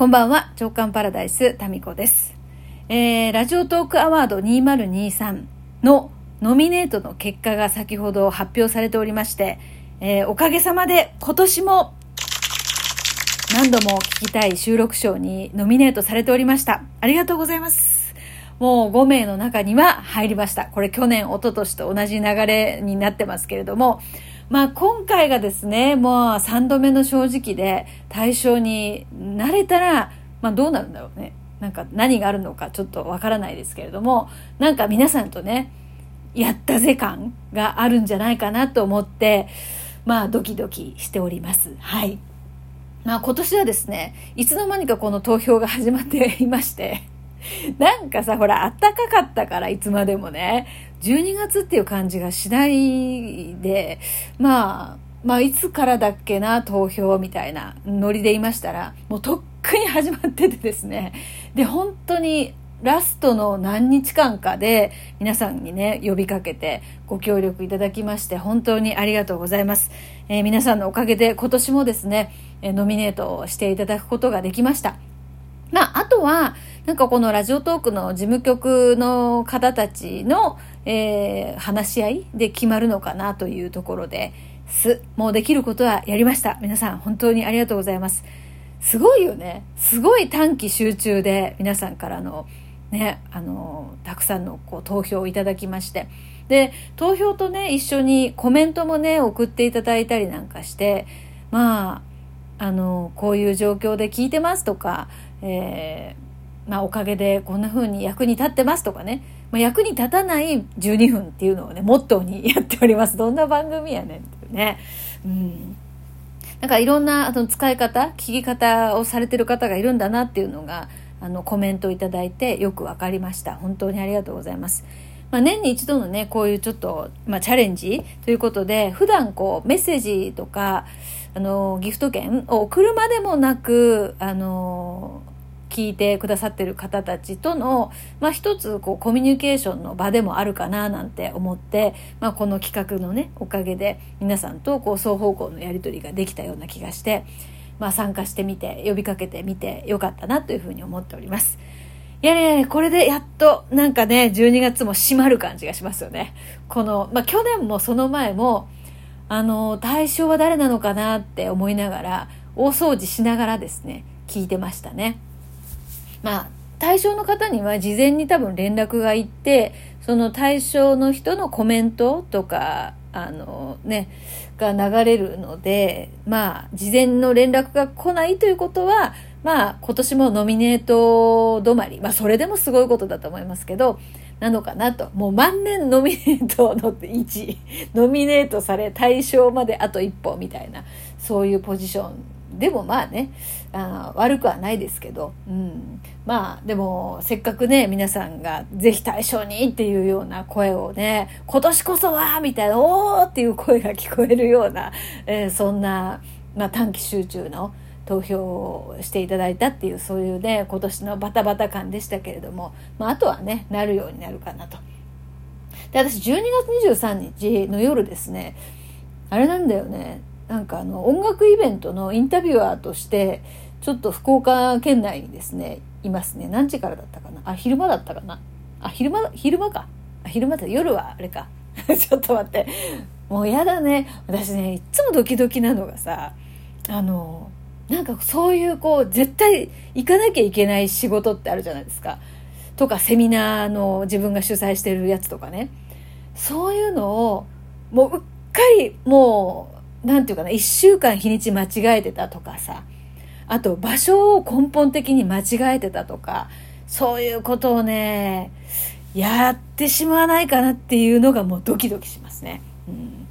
こんばんは、長官パラダイス、タミコです。えー、ラジオトークアワード2023のノミネートの結果が先ほど発表されておりまして、えー、おかげさまで今年も何度も聞きたい収録賞にノミネートされておりました。ありがとうございます。もう5名の中には入りました。これ去年、一昨年と同じ流れになってますけれども、まあ今回がですね、もう3度目の正直で対象になれたら、まあどうなるんだろうね。なんか何があるのかちょっとわからないですけれども、なんか皆さんとね、やったぜ感があるんじゃないかなと思って、まあドキドキしております。はい。まあ今年はですね、いつの間にかこの投票が始まっていまして、なんかさ、ほら、暖かかったから、いつまでもね。12月っていう感じがしないで、まあ、まあ、いつからだっけな、投票みたいなノリでいましたら、もうとっくに始まっててですね。で、本当にラストの何日間かで皆さんにね、呼びかけてご協力いただきまして、本当にありがとうございます。えー、皆さんのおかげで今年もですね、ノミネートをしていただくことができました。まあ、あとは、なんかこのラジオトークの事務局の方たちの、えー、話し合いで決まるのかなというところです。もうできることはやりました。皆さん本当にありがとうございます。すごいよね。すごい短期集中で皆さんからのね、あの、たくさんのこう投票をいただきまして。で、投票とね、一緒にコメントもね、送っていただいたりなんかして、まあ、あの、こういう状況で聞いてますとか、えーまあ、おかげでこんな風に役に立ってますとかね、まあ、役に立たない12分っていうのをね、モットーにやっております。どんな番組やねんっていうね。うん。なんかいろんなあの使い方、聞き方をされてる方がいるんだなっていうのが、あの、コメントいただいてよくわかりました。本当にありがとうございます。まあ、年に一度のね、こういうちょっと、まあ、チャレンジということで、普段こう、メッセージとか、あの、ギフト券を送るまでもなく、あの、聞いてくださってる方たちとの、まあ、一つこうコミュニケーションの場でもあるかななんて思って、まあ、この企画のねおかげで皆さんとこう双方向のやり取りができたような気がして、まあ、参加してみて呼びかけてみてよかったなというふうに思っております。いやね、これでやっとなんかね、12月も閉まる感じがしますよね。この、まあ、去年もその前も、あの、対象は誰なのかなって思いながら、大掃除しながらですね、聞いてましたね。まあ、対象の方には事前に多分連絡がいって、その対象の人のコメントとか、あのね、が流れるので、まあ、事前の連絡が来ないということは、まあ、今年もノミネート止まり。まあ、それでもすごいことだと思いますけど、なのかなと。もう万年ノミネートの位置、ノミネートされ対象まであと一歩みたいな、そういうポジションでもまあねあ悪くはないですけど、うん、まあでもせっかくね皆さんがぜひ対象にっていうような声をね今年こそはみたいなおーっていう声が聞こえるような、えー、そんな、まあ、短期集中の投票をしていただいたっていうそういうね今年のバタバタ感でしたけれども、まあ、あとはねなるようになるかなと。で私12月23日の夜ですねあれなんだよねなんかあの音楽イベントのインタビュアーとしてちょっと福岡県内にですねいますね。何時からだったかな？あ昼間だったかな？あ昼間昼間か？昼間だ夜はあれか。ちょっと待って。もうやだね。私ねいっつもドキドキなのがさあのなんかそういうこう絶対行かなきゃいけない仕事ってあるじゃないですか。とかセミナーの自分が主催してるやつとかね。そういうのをもううっかりもうなんていうかな、一週間日にち間違えてたとかさ、あと場所を根本的に間違えてたとか、そういうことをね、やってしまわないかなっていうのがもうドキドキしますね。うん、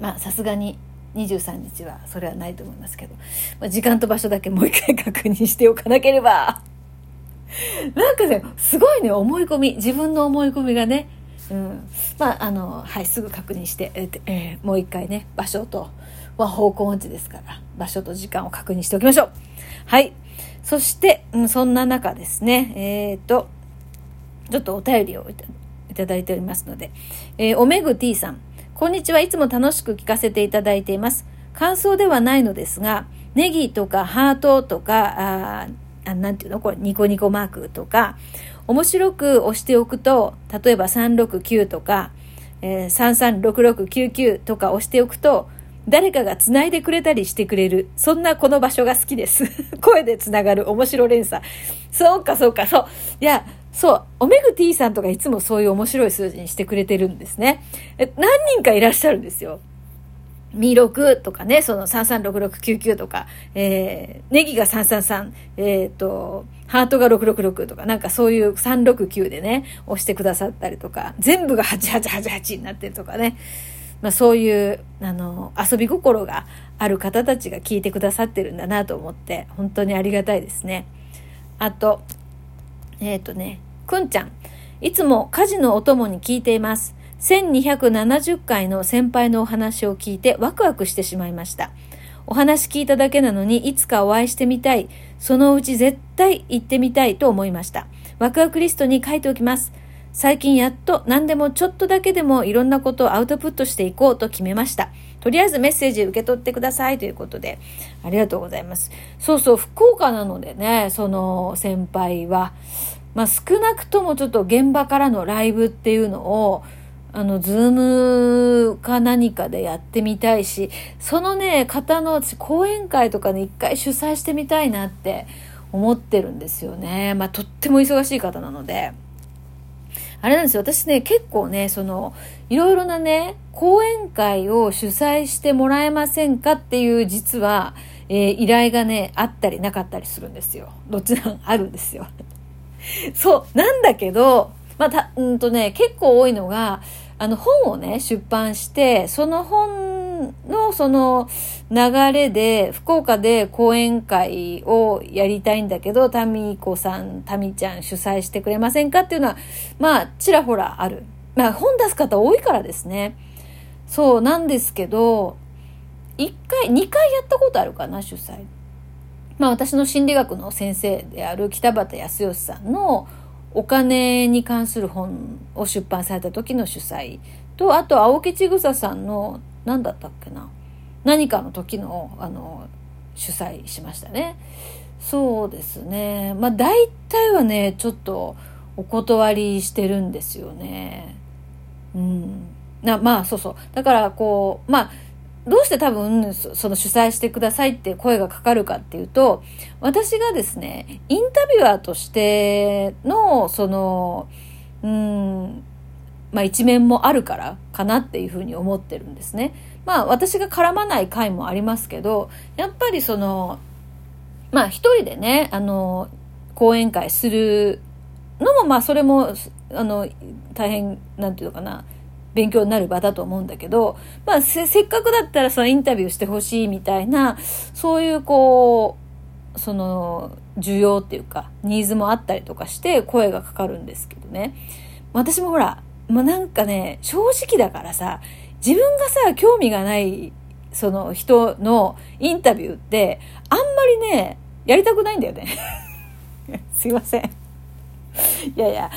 まあさすがに23日はそれはないと思いますけど、まあ、時間と場所だけもう一回確認しておかなければ。なんかね、すごいね、思い込み、自分の思い込みがね、うん、まああのはいすぐ確認して、えーえー、もう一回ね場所とは方向音痴ですから場所と時間を確認しておきましょう。はい。そして、うん、そんな中ですね。えっ、ー、とちょっとお便りをいただいておりますので、えー、おめぐ T さん。こんにちは。いつも楽しく聞かせていただいています。感想ではないのですがネギとかハートとか、ああなんていうの？これ、ニコニコマークとか、面白く押しておくと、例えば369とか、えー、336699とか押しておくと、誰かが繋いでくれたりしてくれる。そんなこの場所が好きです。声で繋がる面白連鎖。そうか、そうか、そう。いや、そう、オメグ T さんとかいつもそういう面白い数字にしてくれてるんですね。え何人かいらっしゃるんですよ。26とかね、その336699とか、えー、ネギが333、えっ、ー、と、ハートが666とか、なんかそういう369でね、押してくださったりとか、全部が8888になってるとかね。まあそういう、あの、遊び心がある方たちが聞いてくださってるんだなと思って、本当にありがたいですね。あと、えっ、ー、とね、くんちゃん。いつも家事のお供に聞いています。1270回の先輩のお話を聞いてワクワクしてしまいました。お話聞いただけなのにいつかお会いしてみたい。そのうち絶対行ってみたいと思いました。ワクワクリストに書いておきます。最近やっと何でもちょっとだけでもいろんなことをアウトプットしていこうと決めました。とりあえずメッセージ受け取ってくださいということで、ありがとうございます。そうそう、福岡なのでね、その先輩は、まあ少なくともちょっと現場からのライブっていうのを、あの、ズームか何かでやってみたいし、そのね、方の講演会とかね、一回主催してみたいなって思ってるんですよね。まあ、とっても忙しい方なので。あれなんですよ。私ね、結構ね、その、いろいろなね、講演会を主催してもらえませんかっていう、実は、えー、依頼がね、あったりなかったりするんですよ。どっちらもあるんですよ。そう、なんだけど、まあ、た、うんとね、結構多いのが、あの本をね、出版して、その本のその流れで、福岡で講演会をやりたいんだけど、タミコさん、タミちゃん主催してくれませんかっていうのは、まあ、ちらほらある。まあ、本出す方多いからですね。そうなんですけど、一回、二回やったことあるかな、主催。まあ、私の心理学の先生である北畑康義さんのお金に関する本を出版された時の主催と、あと、青木千草さんの、何だったっけな。何かの時の、あの、主催しましたね。そうですね。まあ、大体はね、ちょっとお断りしてるんですよね。うん。な、まあ、そうそう。だから、こう、まあ、どうして多分その主催してくださいって声がかかるかっていうと私がですねインタビュアーとしてのそのうんまあ一面もあるからかなっていうふうに思ってるんですね。まあ私が絡まない回もありますけどやっぱりそのまあ一人でねあの講演会するのもまあそれもあの大変なんていうのかな勉強になる場だと思うんだけど、まあせ、っかくだったらそのインタビューしてほしいみたいな、そういうこう、その、需要っていうか、ニーズもあったりとかして声がかかるんですけどね。私もほら、もうなんかね、正直だからさ、自分がさ、興味がない、その人のインタビューって、あんまりね、やりたくないんだよね。すいません。いやいや、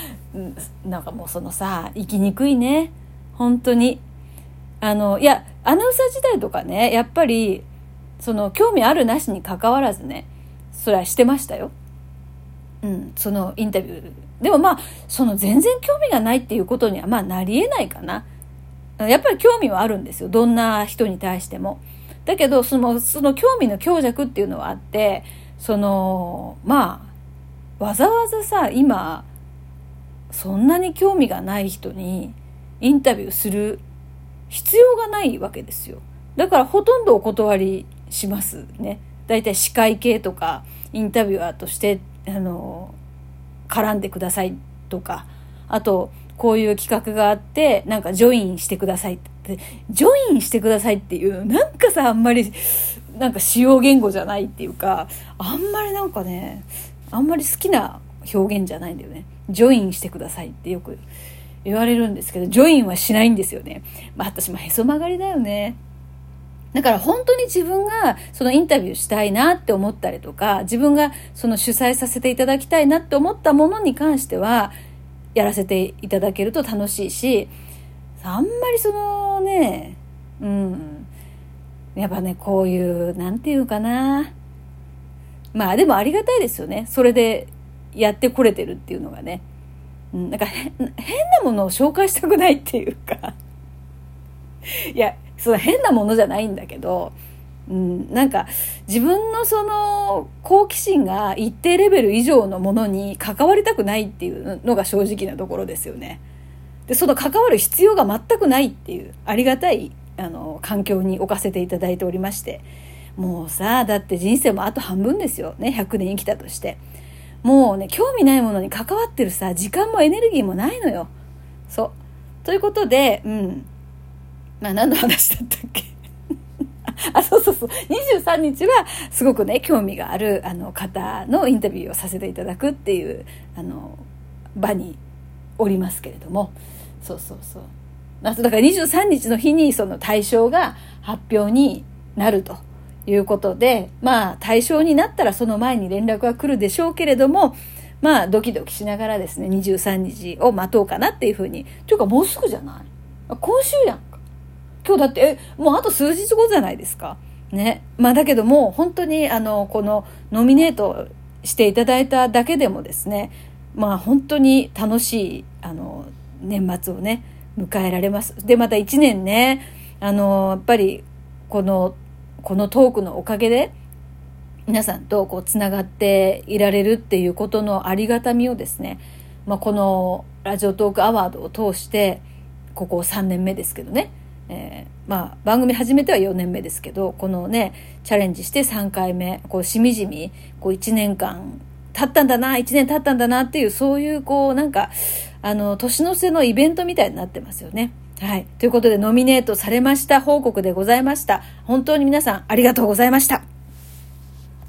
なんかもうそのさ、生きにくいね。本当に。あの、いや、アナウンサー時代とかね、やっぱり、その、興味あるなしに関わらずね、それはしてましたよ。うん、そのインタビュー。でもまあ、その全然興味がないっていうことには、まあ、なり得ないかな。やっぱり興味はあるんですよ。どんな人に対しても。だけど、その、その興味の強弱っていうのはあって、その、まあ、わざわざさ、今、そんなに興味がない人に、インタビューする必要がないわけですよ。だからほとんどお断りしますね。だいたい司会系とかインタビュアーとしてあの絡んでくださいとかあとこういう企画があってなんかジョインしてくださいってジョインしてくださいっていうなんかさあんまりなんか使用言語じゃないっていうかあんまりなんかねあんまり好きな表現じゃないんだよねジョインしてくださいってよく言われるんですけど、ジョインはしないんですよね。まあ私もへそ曲がりだよね。だから本当に自分がそのインタビューしたいなって思ったりとか、自分がその主催させていただきたいなって思ったものに関しては、やらせていただけると楽しいし、あんまりそのね、うん、やっぱね、こういう、なんていうかな。まあでもありがたいですよね。それでやってこれてるっていうのがね。うん、なんか変なものを紹介したくないっていうか。いや、その変なものじゃないんだけど、うん、なんか自分のその好奇心が一定レベル以上のものに関わりたくないっていうのが正直なところですよね。でその関わる必要が全くないっていうありがたいあの環境に置かせていただいておりまして。もうさだって人生もあと半分ですよ。ね100年生きたとして。もうね興味ないものに関わってるさ時間もエネルギーもないのよそうということでうんまあ何の話だったっけ？あ、そうそうそう。23日はすごくね、興味があるあの方のインタビューをさせていただくっていう、あの、場におりますけれども。そうそうそう。だから23日の日にその対象が発表になるということで、まあ対象になったらその前に連絡が来るでしょうけれども、まあドキドキしながらですね、23日を待とうかなっていうふうに。というかもうすぐじゃない？今週やんか。今日だって、え、もうあと数日後じゃないですか。ね。まあだけども、本当にあの、このノミネートしていただいただけでもですね、まあ本当に楽しい、あの、年末をね、迎えられます。で、また1年ね、あの、やっぱり、この、このトークのおかげで、皆さんとこう、つながっていられるっていうことのありがたみをですね、まあ、このラジオトークアワードを通して、ここ3年目ですけどね、えー、まあ、番組始めては4年目ですけど、このね、チャレンジして3回目、こう、しみじみ、こう、1年間経ったんだな、1年経ったんだなっていう、そういう、こう、なんか、あの、年の瀬のイベントみたいになってますよね。はい。ということで、ノミネートされました報告でございました。本当に皆さん、ありがとうございました。